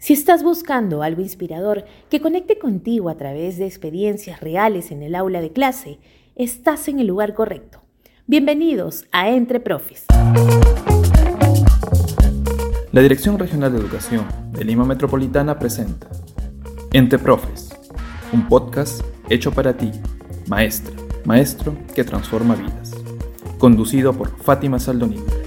Si estás buscando algo inspirador que conecte contigo a través de experiencias reales en el aula de clase, estás en el lugar correcto. Bienvenidos a Entre Profes. La Dirección Regional de Educación de Lima Metropolitana presenta Entre Profes, un podcast hecho para ti, maestra, maestro que transforma vidas. Conducido por Fátima Saldonino.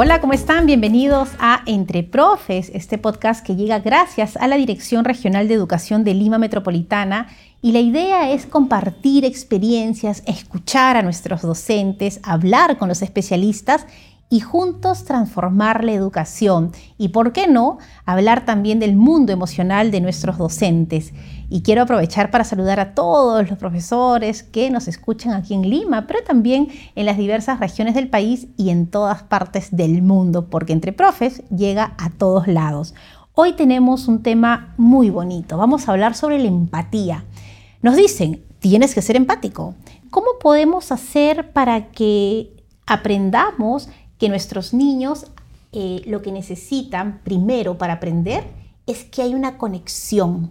Hola, ¿cómo están? Bienvenidos a Entre Profes, este podcast que llega gracias a la Dirección Regional de Educación de Lima Metropolitana y la idea es compartir experiencias, escuchar a nuestros docentes, hablar con los especialistas y juntos transformar la educación. Y por qué no, hablar también del mundo emocional de nuestros docentes. Y quiero aprovechar para saludar a todos los profesores que nos escuchan aquí en Lima, pero también en las diversas regiones del país y en todas partes del mundo, porque entre profes llega a todos lados. Hoy tenemos un tema muy bonito. Vamos a hablar sobre la empatía. Nos dicen, tienes que ser empático. ¿Cómo podemos hacer para que aprendamos que nuestros niños eh, lo que necesitan primero para aprender es que hay una conexión.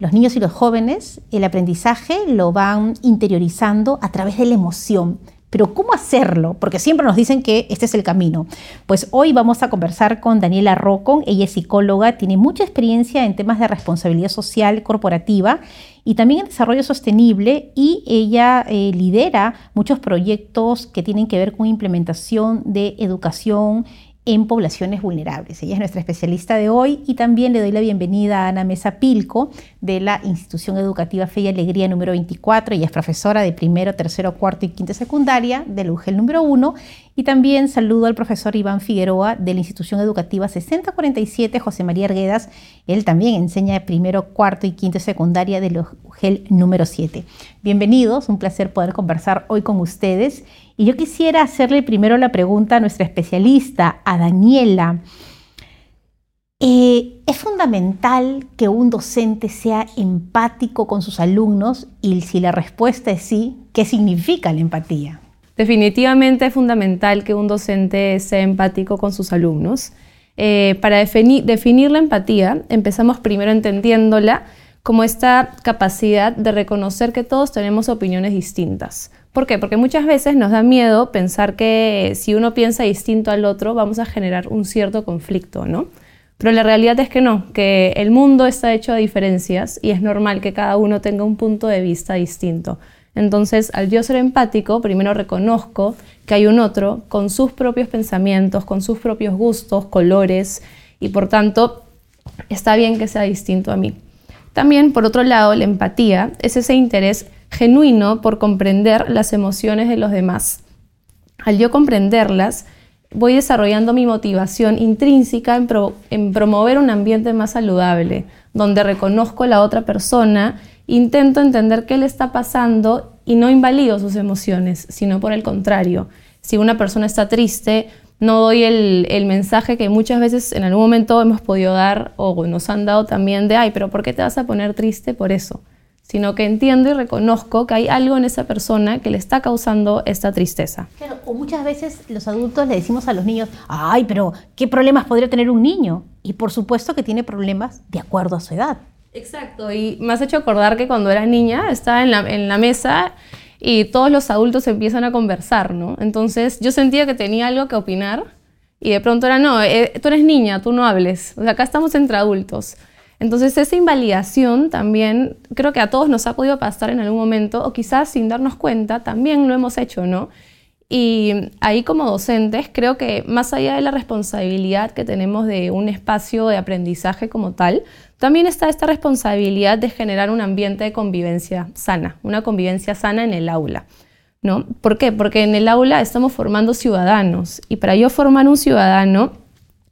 Los niños y los jóvenes el aprendizaje lo van interiorizando a través de la emoción. Pero ¿cómo hacerlo? Porque siempre nos dicen que este es el camino. Pues hoy vamos a conversar con Daniela Rocon. Ella es psicóloga, tiene mucha experiencia en temas de responsabilidad social corporativa y también en desarrollo sostenible y ella eh, lidera muchos proyectos que tienen que ver con implementación de educación en poblaciones vulnerables. Ella es nuestra especialista de hoy y también le doy la bienvenida a Ana Mesa Pilco de la Institución Educativa Fe y Alegría número 24. Ella es profesora de primero, tercero, cuarto y quinta secundaria del UGEL número 1 y también saludo al profesor Iván Figueroa de la Institución Educativa 6047 José María Arguedas. Él también enseña primero, cuarto y quinto secundaria del UGEL número 7. Bienvenidos, un placer poder conversar hoy con ustedes y yo quisiera hacerle primero la pregunta a nuestra especialista, a Daniela. Eh, ¿Es fundamental que un docente sea empático con sus alumnos? Y si la respuesta es sí, ¿qué significa la empatía? Definitivamente es fundamental que un docente sea empático con sus alumnos. Eh, para definir la empatía, empezamos primero entendiéndola como esta capacidad de reconocer que todos tenemos opiniones distintas. ¿Por qué? Porque muchas veces nos da miedo pensar que si uno piensa distinto al otro vamos a generar un cierto conflicto, ¿no? Pero la realidad es que no, que el mundo está hecho de diferencias y es normal que cada uno tenga un punto de vista distinto. Entonces, al yo ser empático, primero reconozco que hay un otro con sus propios pensamientos, con sus propios gustos, colores, y por tanto, está bien que sea distinto a mí. También, por otro lado, la empatía es ese interés genuino por comprender las emociones de los demás. Al yo comprenderlas, voy desarrollando mi motivación intrínseca en, promover un ambiente más saludable, donde reconozco a la otra persona, intento entender qué le está pasando y no invalido sus emociones, sino por el contrario. Si una persona está triste, no doy el, el, mensaje que muchas veces en algún momento hemos podido dar o nos han dado también de, ay, pero ¿por qué te vas a poner triste por eso? sino que entiendo y reconozco que hay algo en esa persona que le está causando esta tristeza. Claro, o muchas veces los adultos le decimos a los niños, ay, pero ¿qué problemas podría tener un niño? Y por supuesto que tiene problemas de acuerdo a su edad. Exacto, y me has hecho acordar que cuando era niña estaba en la, en la mesa y todos los adultos empiezan a conversar, ¿no? Entonces yo sentía que tenía algo que opinar y de pronto era, no, eh, tú eres niña, tú no hables, o sea, acá estamos entre adultos. Entonces esa invalidación también creo que a todos nos ha podido pasar en algún momento o quizás sin darnos cuenta también lo hemos hecho, ¿no? Y ahí como docentes creo que más allá de la responsabilidad que tenemos de un espacio de aprendizaje como tal, también está esta responsabilidad de generar un ambiente de convivencia sana, una convivencia sana en el aula. ¿no? ¿Por qué? Porque en el aula estamos formando ciudadanos y para yo formar un ciudadano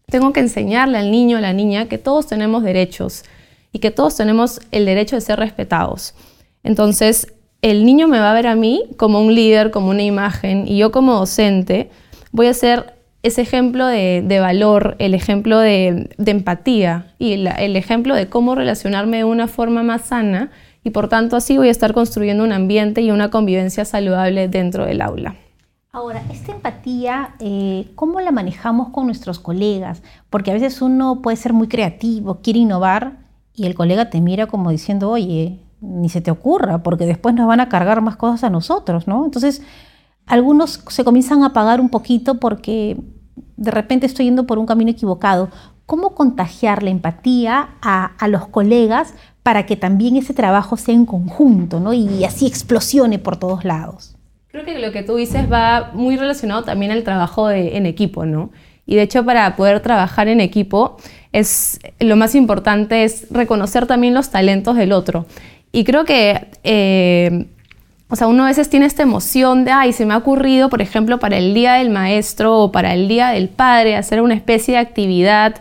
tengo que enseñarle al niño a la niña que todos tenemos derechos y que todos tenemos el derecho de ser respetados. Entonces, el niño me va a ver a mí como un líder, como una imagen, y yo como docente voy a ser ese ejemplo de, valor, el ejemplo de, empatía y el ejemplo de cómo relacionarme de una forma más sana y por tanto así voy a estar construyendo un ambiente y una convivencia saludable dentro del aula. Ahora, esta empatía, eh, ¿cómo la manejamos con nuestros colegas? Porque a veces uno puede ser muy creativo, quiere innovar y el colega te mira como diciendo, oye, ni se te ocurra, porque después nos van a cargar más cosas a nosotros, ¿no? Entonces, algunos se comienzan a apagar un poquito porque de repente estoy yendo por un camino equivocado. ¿Cómo contagiar la empatía a, a los colegas para que también ese trabajo sea en conjunto, ¿no? Y así explosione por todos lados. Creo que lo que tú dices va muy relacionado también al trabajo en equipo, ¿no? Y de hecho para poder trabajar en equipo es lo más importante es reconocer también los talentos del otro. Y creo que, eh, o sea, uno a veces tiene esta emoción de, ay, se me ha ocurrido, por ejemplo, para el Día del Maestro o para el Día del Padre, hacer una especie de actividad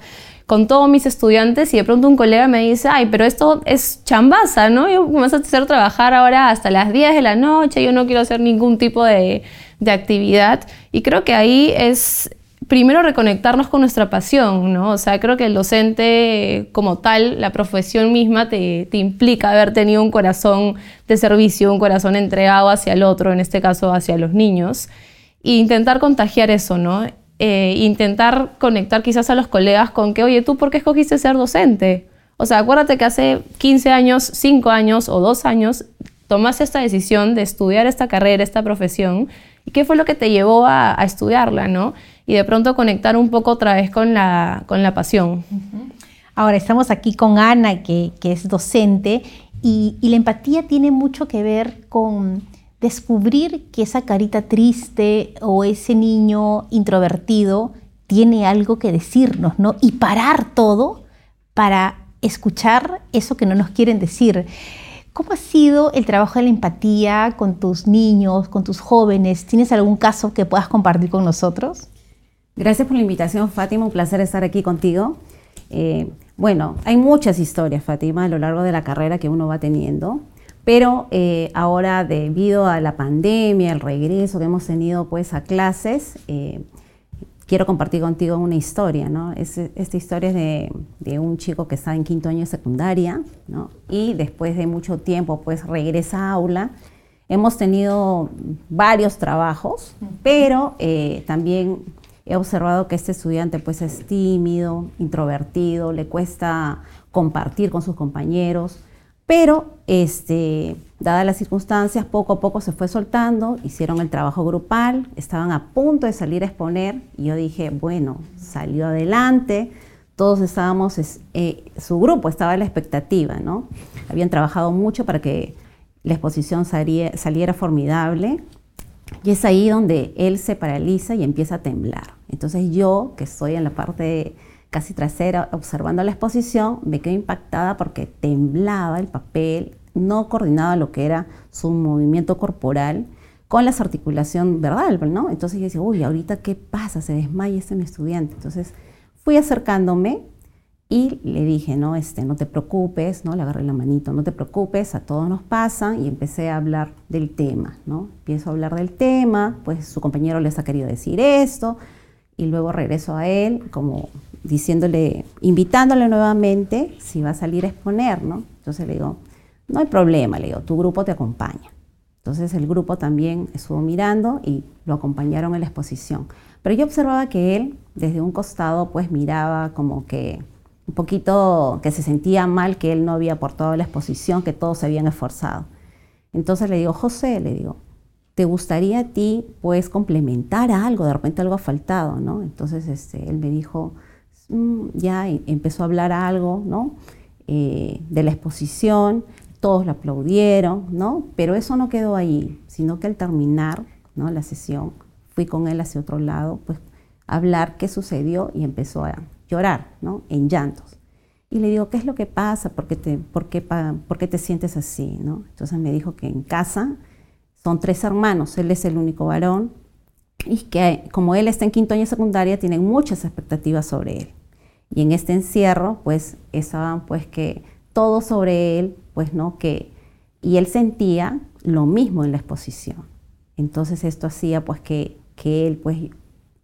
con todos mis estudiantes y de pronto un colega me dice, ay, pero esto es chambaza, ¿no? Yo me vas a hacer trabajar ahora hasta las 10 de la noche, yo no quiero hacer ningún tipo de, de actividad. Y creo que ahí es primero reconectarnos con nuestra pasión, ¿no? O sea, creo que el docente como tal, la profesión misma te, te, implica haber tenido un corazón de servicio, un corazón entregado hacia el otro, en este caso hacia los niños, e intentar contagiar eso, ¿no? Eh, intentar conectar quizás a los colegas con que, oye, ¿tú por qué escogiste ser docente? O sea, acuérdate que hace 15 años, 5 años o 2 años tomaste esta decisión de estudiar esta carrera, esta profesión, y qué fue lo que te llevó a, estudiarla, ¿no? Y de pronto conectar un poco otra vez con la, con la pasión. Ahora estamos aquí con Ana, que, que es docente, y, y la empatía tiene mucho que ver con descubrir que esa carita triste o ese niño introvertido tiene algo que decirnos, ¿no? Y parar todo para escuchar eso que no nos quieren decir. ¿Cómo ha sido el trabajo de la empatía con tus niños, con tus jóvenes? ¿Tienes algún caso que puedas compartir con nosotros? Gracias por la invitación, Fátima. Un placer estar aquí contigo. Eh, bueno, hay muchas historias, Fátima, a lo largo de la carrera que uno va teniendo. Pero eh, ahora debido a la pandemia, el regreso que hemos tenido pues a clases, eh, quiero compartir contigo una historia, ¿no? esta historia es de, un chico que está en quinto año de secundaria, ¿no? Y después de mucho tiempo pues regresa a aula. Hemos tenido varios trabajos, pero eh, también he observado que este estudiante pues es tímido, introvertido, le cuesta compartir con sus compañeros. Pero, este, dadas las circunstancias, poco a poco se fue soltando, hicieron el trabajo grupal, estaban a punto de salir a exponer y yo dije, bueno, salió adelante, todos estábamos, eh, su grupo estaba en la expectativa, ¿no? Habían trabajado mucho para que la exposición saliera formidable y es ahí donde él se paraliza y empieza a temblar. Entonces yo, que estoy en la parte casi trasera, observando la exposición, me quedé impactada porque temblaba el papel, no coordinaba lo que era su movimiento corporal con la articulación verbal, ¿no? Entonces yo decía, uy, ahorita qué pasa, se desmaya este mi estudiante. Entonces fui acercándome y le dije, no, este, no te preocupes, ¿no? Le agarré la manito, no te preocupes, a todos nos pasa y empecé a hablar del tema, ¿no? Empiezo a hablar del tema, pues su compañero les ha querido decir esto y luego regreso a él como diciéndole, invitándole nuevamente si va a salir a exponer, ¿no? Entonces le digo, no hay problema, le digo, tu grupo te acompaña. Entonces el grupo también estuvo mirando y lo acompañaron en la exposición. Pero yo observaba que él desde un costado pues miraba como que un poquito que se sentía mal que él no había aportado la exposición, que todos se habían esforzado. Entonces le digo, José, le digo, ¿te gustaría a ti pues complementar algo? De repente algo ha faltado, ¿no? Entonces este, él me dijo, Mm, ya empezó a hablar algo, ¿no? Eh, de la exposición, todos la aplaudieron, ¿no? Pero eso no quedó ahí, sino que al terminar ¿no? la sesión, fui con él hacia otro lado, pues a hablar qué sucedió y empezó a llorar, ¿no? En llantos. Y le digo, ¿qué es lo que pasa? ¿Por qué te, por qué, por qué te sientes así? ¿no? Entonces me dijo que en casa son tres hermanos, él es el único varón, y que como él está en quinto año secundaria, tienen muchas expectativas sobre él. Y en este encierro, pues estaban pues que todo sobre él, pues no, que, y él sentía lo mismo en la exposición. Entonces esto hacía pues que, que él pues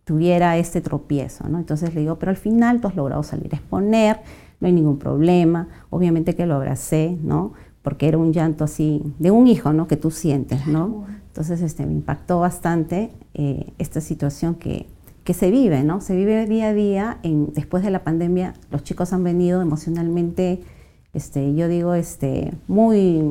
tuviera este tropiezo, ¿no? Entonces le digo, pero al final tú has logrado salir a exponer, no hay ningún problema, obviamente que lo abracé, ¿no? Porque era un llanto así, de un hijo, ¿no? Que tú sientes, ¿no? Entonces este, me impactó bastante eh, esta situación que, que, se vive, ¿no? Se vive día a día. En, después de la pandemia, los chicos han venido emocionalmente, este, yo digo, este, muy,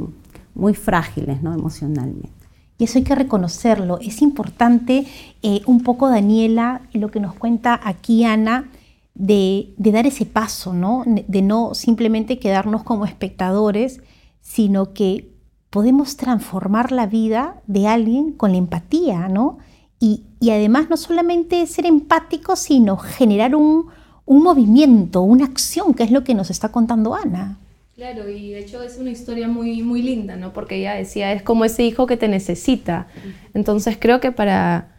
muy frágiles, ¿no? Emocionalmente. Y eso hay que reconocerlo. Es importante eh, un poco, Daniela, lo que nos cuenta aquí Ana, de, de, dar ese paso, ¿no? De no simplemente quedarnos como espectadores, sino que podemos transformar la vida de alguien con la empatía, ¿no? Y, y además no solamente ser empático, sino generar un, un movimiento, una acción, que es lo que nos está contando Ana. Claro, y de hecho es una historia muy, muy linda, ¿no? Porque ella decía, es como ese hijo que te necesita. Entonces creo que para,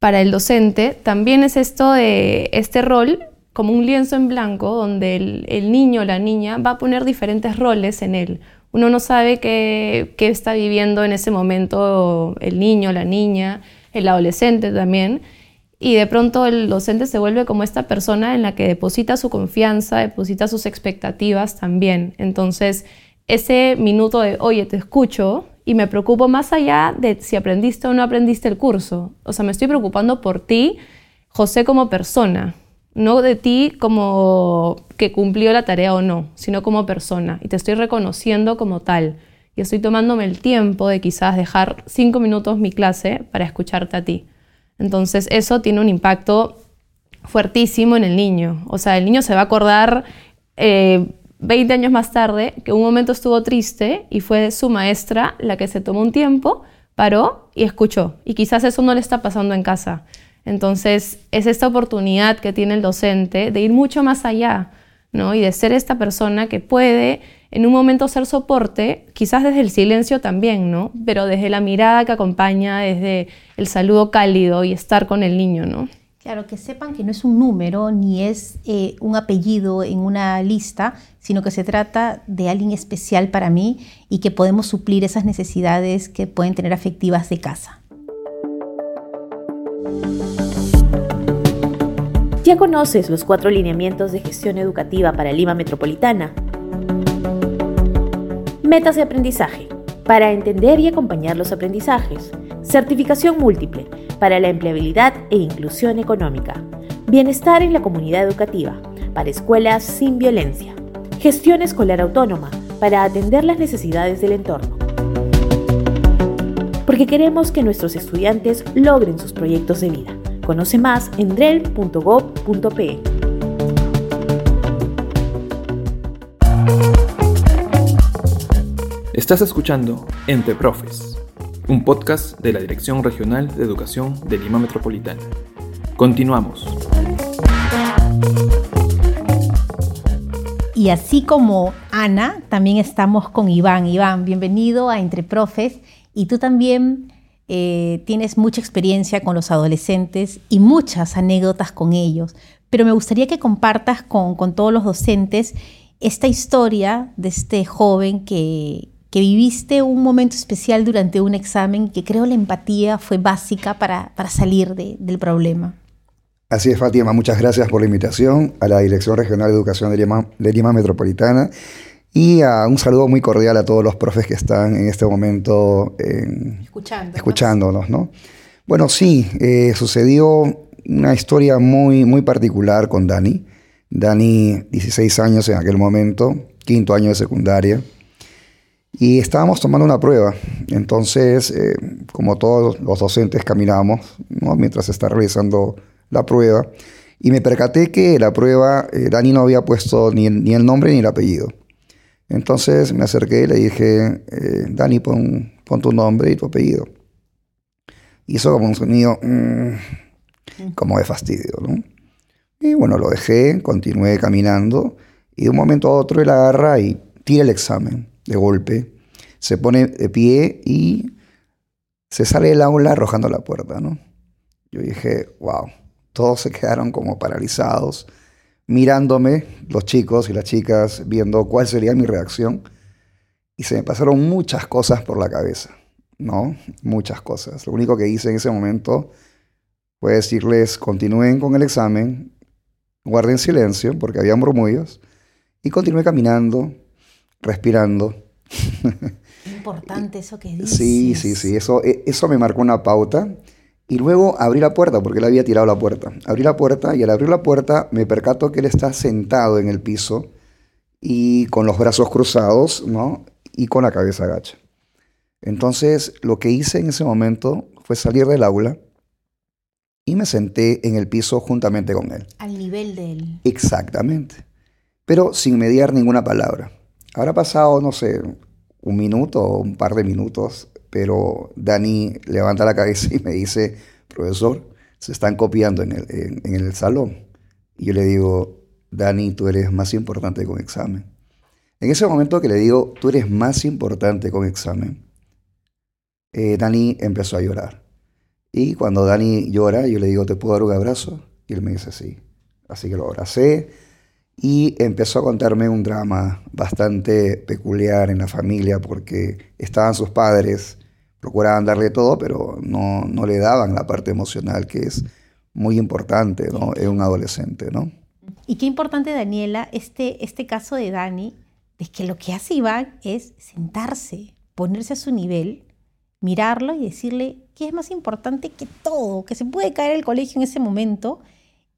para el docente también es esto de este rol como un lienzo en blanco donde el, niño o la niña va a poner diferentes roles en él. Uno no sabe qué, qué está viviendo en ese momento el niño, la niña, el adolescente también y de pronto el docente se vuelve como esta persona en la que deposita su confianza, deposita sus expectativas también. Entonces, ese minuto de, oye, te escucho y me preocupo más allá de si aprendiste o no aprendiste el curso. O sea, me estoy preocupando por ti, José, como persona, no de ti como que cumplió la tarea o no, sino como persona. Y te estoy reconociendo como tal. Y estoy tomándome el tiempo de quizás dejar cinco minutos mi clase para escucharte a ti. Entonces eso tiene un impacto fuertísimo en el niño. O sea, el niño se va a acordar 20 eh, años más tarde que un momento estuvo triste y fue su maestra la que se tomó un tiempo, paró y escuchó. Y quizás eso no le está pasando en casa. Entonces es esta oportunidad que tiene el docente de ir mucho más allá, ¿no? Y de ser esta persona que puede en un momento ser soporte, quizás desde el silencio también, ¿no? Pero desde la mirada que acompaña, desde el saludo cálido y estar con el niño, ¿no? Claro, que sepan que no es un número ni es eh, un apellido en una lista, sino que se trata de alguien especial para mí y que podemos suplir esas necesidades que pueden tener afectivas de casa. ¿Ya conoces los cuatro lineamientos de gestión educativa para Lima Metropolitana? Metas de aprendizaje, para entender y acompañar los aprendizajes. Certificación múltiple, para la empleabilidad e inclusión económica. Bienestar en la comunidad educativa, para escuelas sin violencia. Gestión escolar autónoma, para atender las necesidades del entorno. Porque queremos que nuestros estudiantes logren sus proyectos de vida. Conoce más en drel.gov.pe. Estás escuchando Entre Profes, un podcast de la Dirección Regional de Educación de Lima Metropolitana. Continuamos. Y así como Ana, también estamos con Iván. Iván, bienvenido a Entre Profes. Y tú también eh, tienes mucha experiencia con los adolescentes y muchas anécdotas con ellos. Pero me gustaría que compartas con, todos los docentes esta historia de este joven que, viviste un momento especial durante un examen que creo la empatía fue básica para, salir de, del problema. Así es, Fátima. Muchas gracias por la invitación a la Dirección Regional de Educación Lima, de Lima Metropolitana y a un saludo muy cordial a todos los profes que están en este momento Escuchándonos. escuchándonos. ¿no? Bueno, sí, eh, sucedió una historia muy, muy particular con Dani. Dani, 16 años en aquel momento, quinto año de secundaria. Y estábamos tomando una prueba. Entonces, eh, como todos los docentes, caminamos ¿no? mientras se está realizando la prueba. Y me percaté que la prueba, eh, Dani no había puesto ni el, ni el, nombre ni el apellido. Entonces me acerqué y le dije, eh, Dani, pon, pon, tu nombre y tu apellido. Hizo como un sonido mmm, como de fastidio. ¿no? Y bueno, lo dejé, continué caminando. Y de un momento a otro él agarra y tira el examen de golpe, se pone de pie y se sale del aula arrojando la puerta, ¿no? Yo dije, wow, todos se quedaron como paralizados, mirándome, los chicos y las chicas, viendo cuál sería mi reacción. Y se me pasaron muchas cosas por la cabeza, ¿no? Muchas cosas. Lo único que hice en ese momento fue decirles, continúen con el examen, guarden silencio, porque había murmullos, y continué caminando respirando. importante eso que dices. Sí, sí, sí, eso, e, eso me marcó una pauta. Y luego abrí la puerta, porque él había tirado la puerta. Abrí la puerta y al abrir la puerta me percato que él está sentado en el piso y con los brazos cruzados, ¿no? Y con la cabeza agacha. Entonces, lo que hice en ese momento fue salir del aula y me senté en el piso juntamente con él. Al nivel de él. Exactamente. Pero sin mediar ninguna palabra. Habrá pasado, no sé, un minuto o un par de minutos, pero Dani levanta la cabeza y me dice, profesor, se están copiando en el, en, el salón. Y yo le digo, Dani, tú eres más importante con examen. En ese momento que le digo, tú eres más importante con examen, eh, Dani empezó a llorar. Y cuando Dani llora, yo le digo, ¿te puedo dar un abrazo? Y él me dice, sí. Así que lo abracé y empezó a contarme un drama bastante peculiar en la familia porque estaban sus padres, procuraban darle todo, pero no, no le daban la parte emocional que es muy importante ¿no? en un adolescente. ¿no? Y qué importante, Daniela, este, este caso de Dani, es que lo que hace Iván es sentarse, ponerse a su nivel mirarlo y decirle qué es más importante que todo, que se puede caer el colegio en ese momento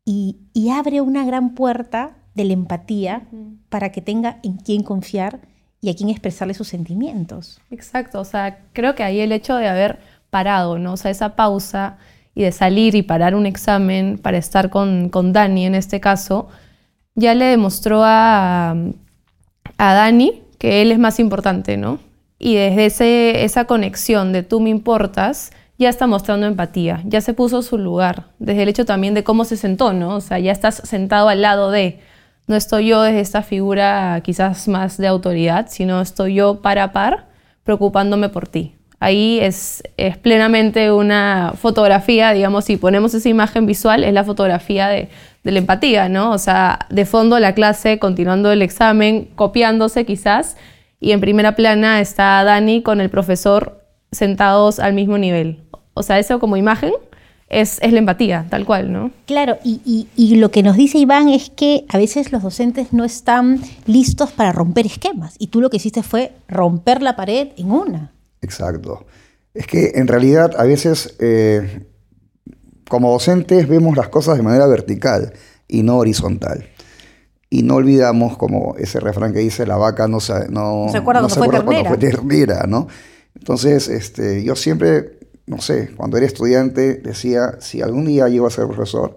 y, abre una gran puerta de la empatía para que tenga en quién confiar y a quién expresarle sus sentimientos. Exacto, o sea, creo que ahí el hecho de haber parado, ¿no? O sea, esa pausa y de salir y parar un examen para estar con, con Dani en este caso, ya le demostró a, a Dani que él es más importante, ¿no? y desde ese, esa conexión de tú me importas, ya está mostrando empatía, ya se puso su lugar, desde el hecho también de cómo se sentó, ¿no? O sea, ya estás sentado al lado de, no estoy yo desde esta figura quizás más de autoridad, sino estoy yo par a par preocupándome por ti. Ahí es, es plenamente una fotografía, digamos, si ponemos esa imagen visual, es la fotografía de, de la empatía, ¿no? O sea, de fondo la clase, continuando el examen, copiándose quizás, y en primera plana está Dani con el profesor sentados al mismo nivel. O sea, eso como imagen es, la empatía, tal cual, ¿no? Claro, y, lo que nos dice Iván es que a veces los docentes no están listos para romper esquemas y tú lo que hiciste fue romper la pared en una. Exacto. Es que en realidad a veces eh, como docentes vemos las cosas de manera vertical y no horizontal. Y no olvidamos como ese refrán que dice, la vaca no se, no, se acuerda, cuando, fue ternera. ¿no? Entonces, este, yo siempre, no sé, cuando era estudiante decía, si algún día llego a ser profesor,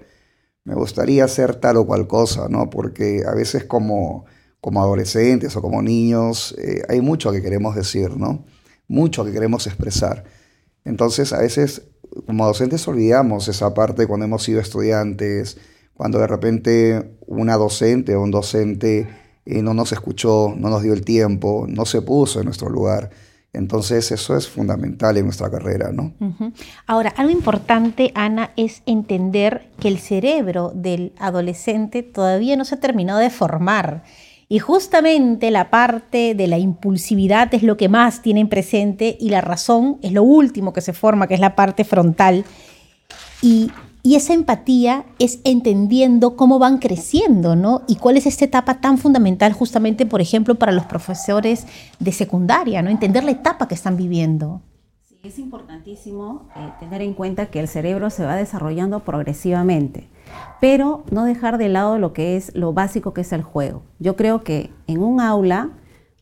me gustaría hacer tal o cual cosa, ¿no? Porque a veces como, como adolescentes o como niños eh, hay mucho que queremos decir, ¿no? Mucho que queremos expresar. Entonces, a veces como docentes olvidamos esa parte cuando hemos sido estudiantes, cuando de repente una docente o un docente eh, no nos escuchó, no nos dio el tiempo, no se puso en nuestro lugar. Entonces eso es fundamental en nuestra carrera, ¿no? Ahora, algo importante, Ana, es entender que el cerebro del adolescente todavía no se ha terminado de formar. Y justamente la parte de la impulsividad es lo que más tienen presente y la razón es lo último que se forma, que es la parte frontal. Y y esa empatía es entendiendo cómo van creciendo, ¿no? Y cuál es esta etapa tan fundamental justamente, por ejemplo, para los profesores de secundaria, ¿no? Entender la etapa que están viviendo. Sí, es importantísimo eh, tener en cuenta que el cerebro se va desarrollando progresivamente, pero no dejar de lado lo que es lo básico que es el juego. Yo creo que en un aula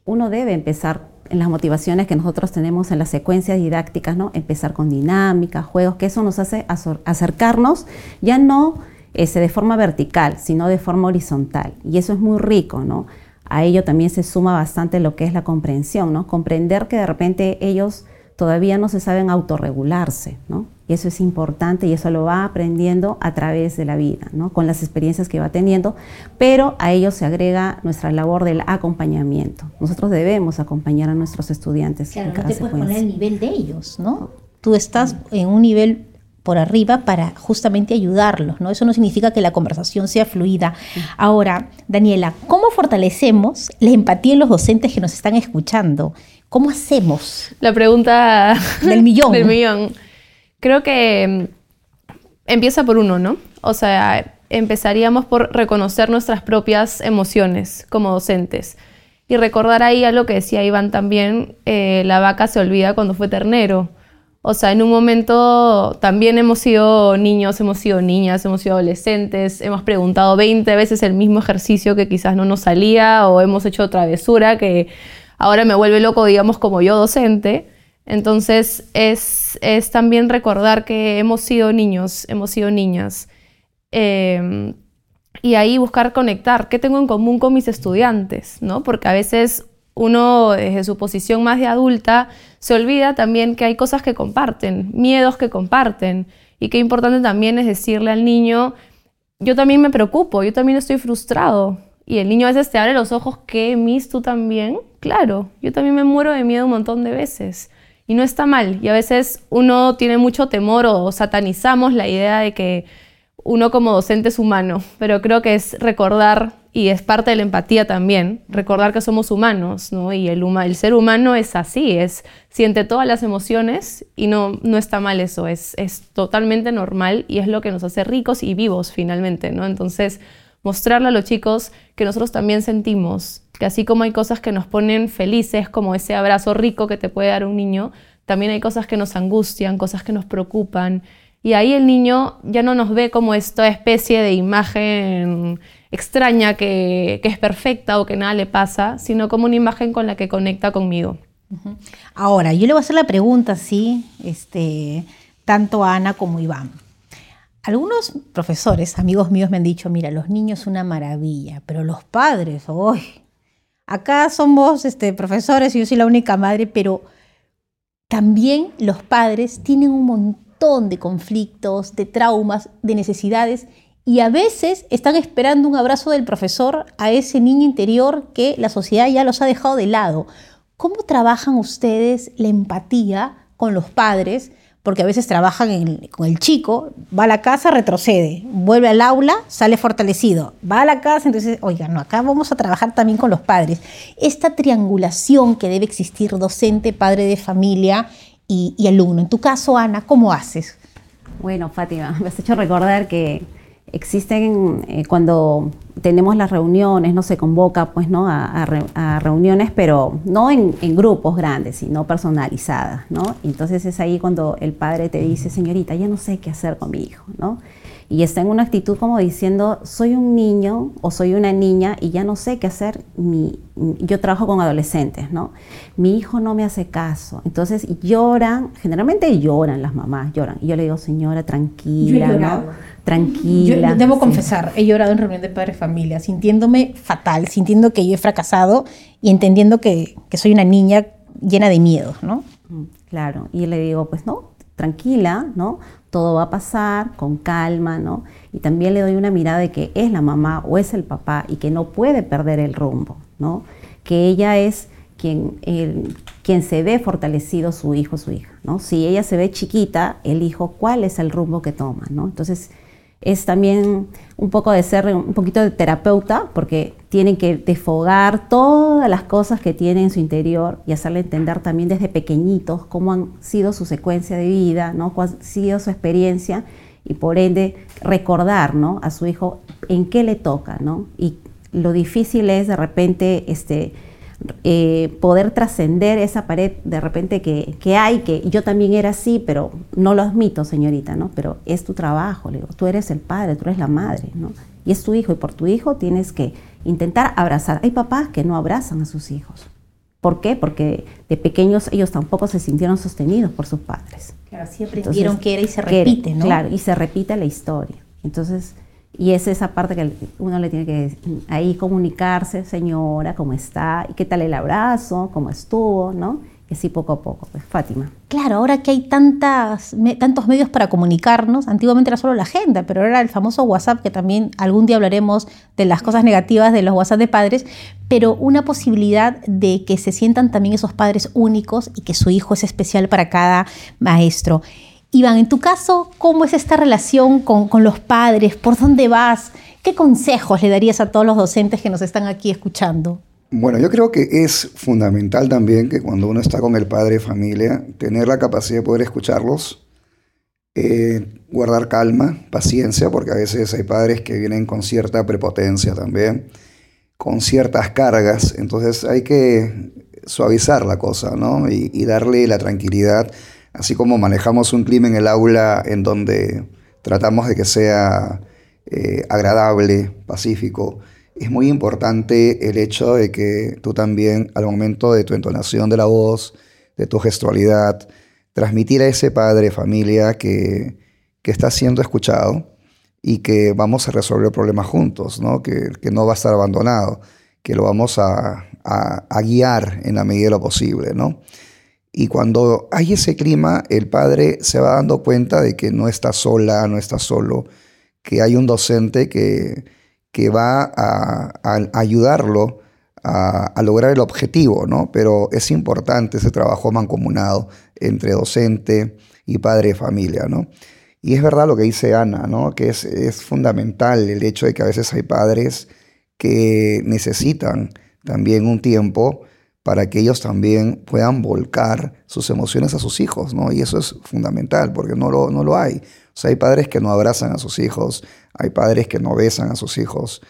uno debe empezar en las motivaciones que nosotros tenemos en las secuencias didácticas, ¿no? Empezar con dinámica, juegos, que eso nos hace acercarnos ya no ese, de forma vertical, sino de forma horizontal. Y eso es muy rico, ¿no? A ello también se suma bastante lo que es la comprensión, ¿no? Comprender que de repente ellos todavía no se saben autorregularse, ¿no? Y eso es importante y eso lo va aprendiendo a través de la vida, ¿no? Con las experiencias que va teniendo, pero a ello se agrega nuestra labor del acompañamiento. Nosotros debemos acompañar a nuestros estudiantes claro, en cada no te puedes poner el nivel de ellos, ¿no? Tú estás en un nivel por arriba para justamente ayudarlos, ¿no? Eso no significa que la conversación sea fluida. Ahora, Daniela, ¿cómo fortalecemos la empatía en los docentes que nos están escuchando? ¿Cómo hacemos? La pregunta del millón. del millón. Creo que mm, empieza por uno, ¿no? O sea, empezaríamos por reconocer nuestras propias emociones como docentes. Y recordar ahí a lo que decía Iván también, eh, la vaca se olvida cuando fue ternero. O sea, en un momento también hemos sido niños, hemos sido niñas, hemos sido adolescentes, hemos preguntado 20 veces el mismo ejercicio que quizás no nos salía o hemos hecho travesura que ahora me vuelve loco, digamos, como yo docente. Entonces es, es también recordar que hemos sido niños, hemos sido niñas. Em, y ahí buscar conectar, qué tengo en común con mis estudiantes, ¿no? Porque a veces uno desde su posición más de adulta se olvida también que hay cosas que comparten, miedos que comparten y qué importante también es decirle al niño, yo también me preocupo, yo también estoy frustrado. Y el niño a veces te abre los ojos, ¿qué, Miss, tú también? Claro, yo también me muero de miedo un montón de veces. Y no está mal. Y a veces uno tiene mucho temor o satanizamos la idea de que uno como docente es humano, pero creo que es recordar, y es parte de la empatía también, recordar que somos humanos, ¿no? Y el, el ser humano es así, es, siente todas las emociones y no, no está mal eso, es, es totalmente normal y es lo que nos hace ricos y vivos finalmente, ¿no? Entonces, mostrarle a los chicos que nosotros también sentimos, que así como hay cosas que nos ponen felices, como ese abrazo rico que te puede dar un niño, también hay cosas que nos angustian, cosas que nos preocupan, y ahí el niño ya no nos ve como esta especie de imagen extraña que, es perfecta o que nada le pasa, sino como una imagen con la que conecta conmigo. Ahora, yo le voy a hacer la pregunta, sí, este, tanto a Ana como a Iván. Algunos profesores, amigos míos, me han dicho, mira, los niños una maravilla, pero los padres, hoy, acá somos este, profesores y yo soy la única madre, pero también los padres tienen un montón de conflictos, de traumas, de necesidades y a veces están esperando un abrazo del profesor a ese niño interior que la sociedad ya los ha dejado de lado. ¿Cómo trabajan ustedes la empatía con los padres? Porque a veces trabajan con el chico, va a la casa, retrocede, vuelve al aula, sale fortalecido, va a la casa, entonces, oiga, no, acá vamos a trabajar también con los padres. Esta triangulación que debe existir docente, padre de familia y, alumno. En tu caso, Ana, ¿cómo haces? Bueno, Fátima, me has hecho recordar que existen eh, cuando tenemos las reuniones, no se convoca pues no a, reuniones, pero no en, en, grupos grandes, sino personalizadas, ¿no? Entonces es ahí cuando el padre te dice, señorita, ya no sé qué hacer con mi hijo, ¿no? Y está en una actitud como diciendo, soy un niño o soy una niña y ya no sé qué hacer. Mi, yo trabajo con adolescentes, ¿no? Mi hijo no me hace caso. Entonces lloran, generalmente lloran las mamás, lloran. Y yo le digo, señora, tranquila, ¿no? Tranquila. Yo debo confesar, he llorado en reunión de padres familia, sintiéndome fatal, sintiendo que yo he fracasado y entendiendo que, que soy una niña llena de miedo, ¿no? Mm, claro, y le digo, pues no, tranquila, ¿no? todo va a pasar con calma, ¿no? Y también le doy una mirada de que es la mamá o es el papá y que no puede perder el rumbo, ¿no? Que ella es quien, quien se ve fortalecido su hijo, su hija, ¿no? Si ella se ve chiquita, el hijo, ¿cuál es el rumbo que toma, ¿no? Entonces, es también un poco de ser un poquito de terapeuta, porque tienen que desfogar todas las cosas que tiene en su interior y hacerle entender también desde pequeñitos cómo han sido su secuencia de vida, ¿no? cuál ha sido su experiencia y por ende recordar ¿no? a su hijo en qué le toca. ¿no? Y lo difícil es de repente este, eh, poder trascender esa pared de repente que, que, hay, que yo también era así, pero no lo admito, señorita, ¿no? Pero es tu trabajo, le digo, tú eres el padre, tú eres la madre, ¿no? Y es tu hijo, y por tu hijo tienes que intentar abrazar. Hay papás que no abrazan a sus hijos. ¿Por qué? Porque de pequeños ellos tampoco se sintieron sostenidos por sus padres. Claro, siempre aprendieron que era y se repite, ¿no? Claro, y se repite la historia. Entonces, y es esa parte que uno le tiene que ahí comunicarse, señora, ¿cómo está? ¿Y qué tal el abrazo? ¿Cómo estuvo? ¿No? Y así poco a poco, pues Fátima. Claro, ahora que hay tantas, tantos medios para comunicarnos, antiguamente era solo la agenda, pero ahora el famoso WhatsApp, que también algún día hablaremos de las cosas negativas de los WhatsApp de padres, pero una posibilidad de que se sientan también esos padres únicos y que su hijo es especial para cada maestro. Iván, en tu caso, ¿cómo es esta relación con, los padres? ¿Por dónde vas? ¿Qué consejos le darías a todos los docentes que nos están aquí escuchando? Bueno, yo creo que es fundamental también que cuando uno está con el padre de familia, tener la capacidad de poder escucharlos, eh, guardar calma, paciencia, porque a veces hay padres que vienen con cierta prepotencia también. con ciertas cargas, entonces hay que suavizar la cosa, ¿no? Y, darle la tranquilidad, así como manejamos un clima en el aula en donde tratamos de que sea eh, agradable, pacífico. Es muy importante el hecho de que tú también, al momento de tu entonación de la voz, de tu gestualidad, transmitir a ese padre, familia, que, que está siendo escuchado y que vamos a resolver el problema juntos, ¿no? Que, no va a estar abandonado, que lo vamos a, a, guiar en la medida de lo posible, ¿no? Y cuando hay ese clima, el padre se va dando cuenta de que no está sola, no está solo, que hay un docente que, que va a, ayudarlo a, lograr el objetivo, ¿no? Pero es importante ese trabajo mancomunado entre docente y padre de familia, ¿no? Y es verdad lo que dice Ana, ¿no? Que es, es fundamental el hecho de que a veces hay padres que necesitan también un tiempo para que ellos también puedan volcar sus emociones a sus hijos, ¿no? Y eso es fundamental, porque no lo, no lo hay. O sea, hay padres que no abrazan a sus hijos, hay padres que no besan a sus hijos.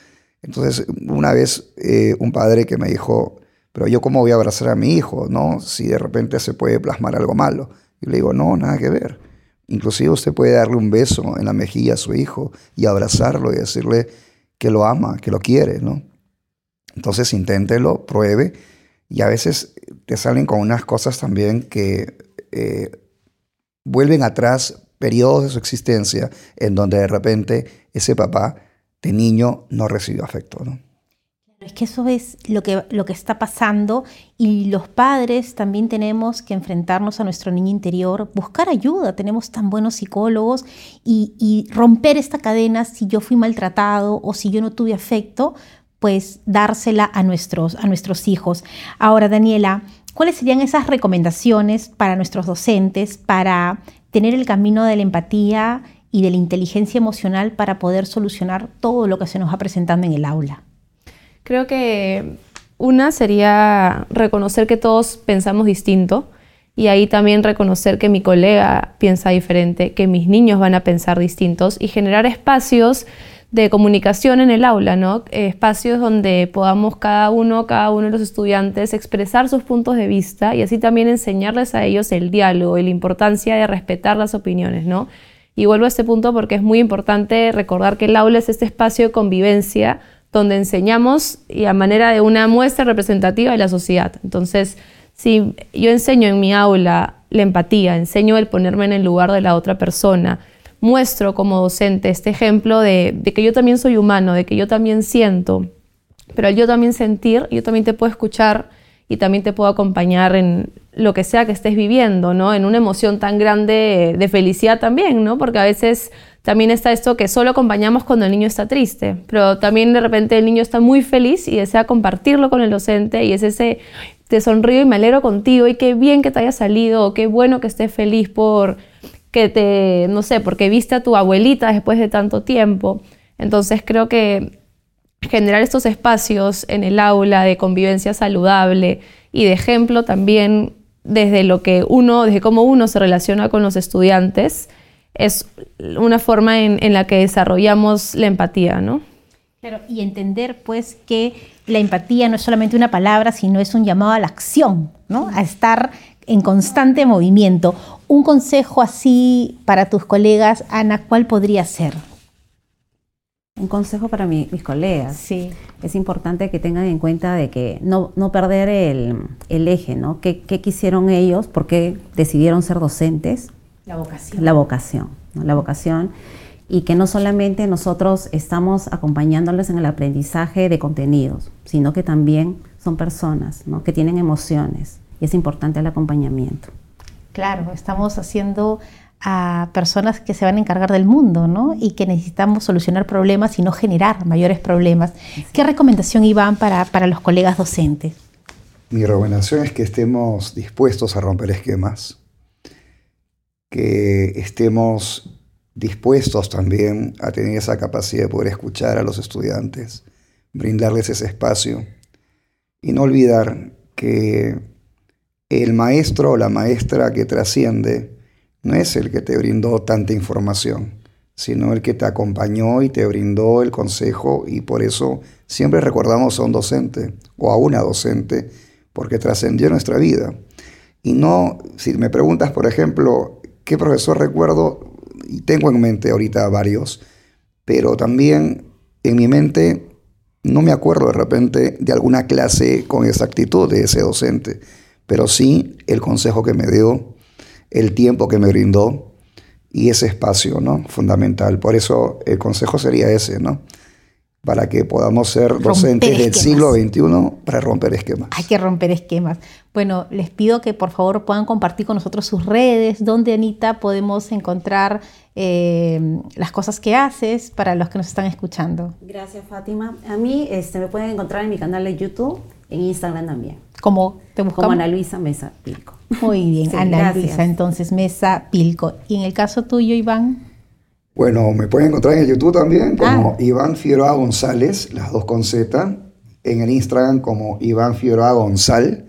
Entonces, una vez eh, un padre que me dijo, pero yo cómo voy a abrazar a mi hijo, ¿no? Si de repente se puede plasmar algo malo. Y le digo, no, nada que ver. Inclusive usted puede darle un beso en la mejilla a su hijo y abrazarlo y decirle que lo ama, que lo quiere, ¿no? Entonces inténtelo, pruebe y a veces te salen con unas cosas también que eh, vuelven atrás periodos de su existencia en donde de repente ese papá de niño no recibió afecto. ¿no? Es que eso es lo que, lo que está pasando y los padres también tenemos que enfrentarnos a nuestro niño interior, buscar ayuda, tenemos tan buenos psicólogos y, y romper esta cadena si yo fui maltratado o si yo no tuve afecto, pues dársela a nuestros, a nuestros hijos. Ahora, Daniela, ¿cuáles serían esas recomendaciones para nuestros docentes para tener el camino de la empatía y de la inteligencia emocional para poder solucionar todo lo que se nos va presentando en el aula? Creo que una sería reconocer que todos pensamos distinto y ahí también reconocer que mi colega piensa diferente, que mis niños van a pensar distintos y generar espacios de comunicación en el aula, ¿no? espacios donde podamos cada uno, cada uno de los estudiantes expresar sus puntos de vista y así también enseñarles a ellos el diálogo y la importancia de respetar las opiniones, ¿no? Y vuelvo a este punto porque es muy importante recordar que el aula es este espacio de convivencia donde enseñamos y a manera de una muestra representativa de la sociedad. Entonces, si yo enseño en mi aula la empatía, enseño el ponerme en el lugar de la otra persona, muestro como docente este ejemplo de, que yo también soy humano, de que yo también siento, pero al yo también sentir, yo también te puedo escuchar y también te puedo acompañar en lo que sea que estés viviendo, ¿no? En una emoción tan grande de felicidad también, ¿no? Porque a veces también está esto que solo acompañamos cuando el niño está triste, pero también de repente el niño está muy feliz y desea compartirlo con el docente y es ese, te sonrío y me alegro contigo y qué bien que te haya salido, qué bueno que estés feliz por que te, no sé, porque viste a tu abuelita después de tanto tiempo. Entonces creo que generar estos espacios en el aula de convivencia saludable y de ejemplo también desde lo que uno, desde cómo uno se relaciona con los estudiantes, es una forma en, la que desarrollamos la empatía, ¿no? Claro, y entender pues que la empatía no es solamente una palabra, sino es un llamado a la acción, ¿no? A estar en constante movimiento. Un consejo así para tus colegas, Ana, ¿cuál podría ser? Un consejo para mis colegas. Sí. Es importante que tengan en cuenta de que no, no perder el, eje, ¿no? ¿Qué, quisieron ellos? ¿Por qué decidieron ser docentes? La vocación. La vocación, La vocación. Y que no solamente nosotros estamos acompañándoles en el aprendizaje de contenidos, sino que también son personas, ¿no? Que tienen emociones, es importante el acompañamiento. Claro, estamos haciendo a personas que se van a encargar del mundo, ¿no? Y que necesitamos solucionar problemas y no generar mayores problemas. ¿Qué recomendación, Iván, para, para los colegas docentes? Mi recomendación es que estemos dispuestos a romper esquemas, que estemos dispuestos también a tener esa capacidad de poder escuchar a los estudiantes, brindarles ese espacio y no olvidar que el maestro o la maestra que trasciende no es el que te brindó tanta información, sino el que te acompañó y te brindó el consejo y por eso siempre recordamos a un docente o a una docente porque trascendió nuestra vida. Y no, si me preguntas, por ejemplo, qué profesor recuerdo, y tengo en mente ahorita varios, pero también en mi mente no me acuerdo de repente de alguna clase con exactitud de ese docente, pero sí el consejo que me dio, el tiempo que me brindó y ese espacio, ¿no? Fundamental. Por eso el consejo sería ese, ¿no? Para que podamos ser docentes del siglo XXI para romper esquemas. Hay que romper esquemas. Bueno, les pido que por favor puedan compartir con nosotros sus redes, donde Anita podemos encontrar eh, las cosas que haces para los que nos están escuchando. Gracias, Fátima. A mí este, me pueden encontrar en mi canal de YouTube, en Instagram también. ¿Cómo te buscamos? Como Ana Luisa Mesa Pilco. Muy bien, Ana Luisa, entonces Mesa Pilco. ¿Y en el caso tuyo, Iván? Bueno, me pueden encontrar en el YouTube también como ah. Iván Figueroa González, las dos con Z. En el Instagram como Iván Figueroa González.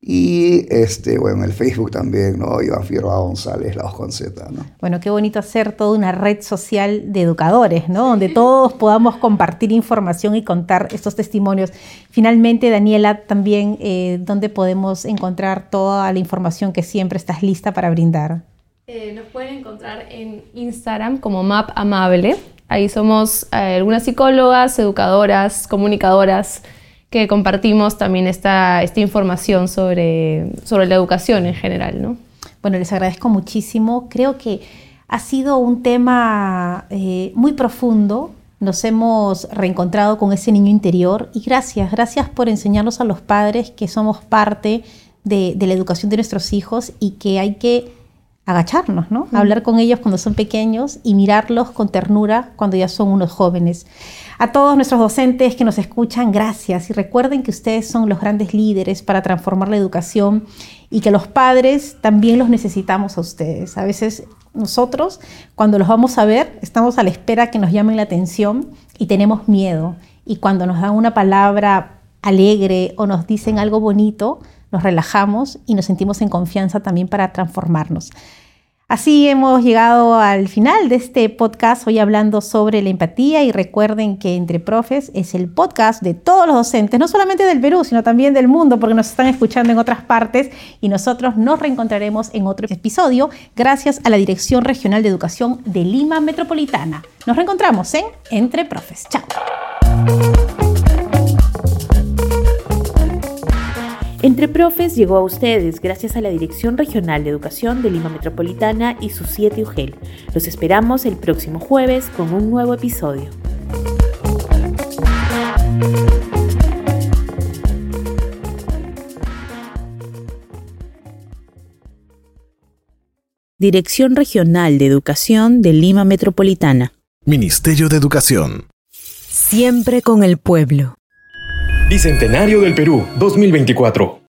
Y este, bueno, el Facebook también, ¿no? Iván Figueroa González, la con Z, ¿no? Bueno, qué bonito hacer toda una red social de educadores, ¿no? Donde todos podamos compartir información y contar estos testimonios. Finalmente, Daniela, también, eh, ¿dónde podemos encontrar toda la información que siempre estás lista para brindar? Eh, nos pueden encontrar en Instagram como Map Amable. Ahí somos eh, algunas psicólogas, educadoras, comunicadoras que compartimos también esta, esta información sobre, sobre la educación en general. ¿no? Bueno, les agradezco muchísimo. Creo que ha sido un tema eh, muy profundo. Nos hemos reencontrado con ese niño interior y gracias, gracias por enseñarnos a los padres que somos parte de, de la educación de nuestros hijos y que hay que agacharnos, ¿no? Hablar con ellos cuando son pequeños y mirarlos con ternura cuando ya son unos jóvenes. A todos nuestros docentes que nos escuchan, gracias y recuerden que ustedes son los grandes líderes para transformar la educación y que los padres también los necesitamos a ustedes. A veces nosotros, cuando los vamos a ver, estamos a la espera que nos llamen la atención y tenemos miedo. Y cuando nos dan una palabra alegre o nos dicen algo bonito, nos relajamos y nos sentimos en confianza también para transformarnos. Así hemos llegado al final de este podcast, hoy hablando sobre la empatía y recuerden que Entre Profes es el podcast de todos los docentes, no solamente del Perú, sino también del mundo, porque nos están escuchando en otras partes y nosotros nos reencontraremos en otro episodio gracias a la Dirección Regional de Educación de Lima Metropolitana. Nos reencontramos en Entre Profes. Chao. Entre Profes llegó a ustedes gracias a la Dirección Regional de Educación de Lima Metropolitana y su 7 UGEL. Los esperamos el próximo jueves con un nuevo episodio. Dirección Regional de Educación de Lima Metropolitana. Ministerio de Educación. Siempre con el pueblo. Bicentenario del Perú 2024.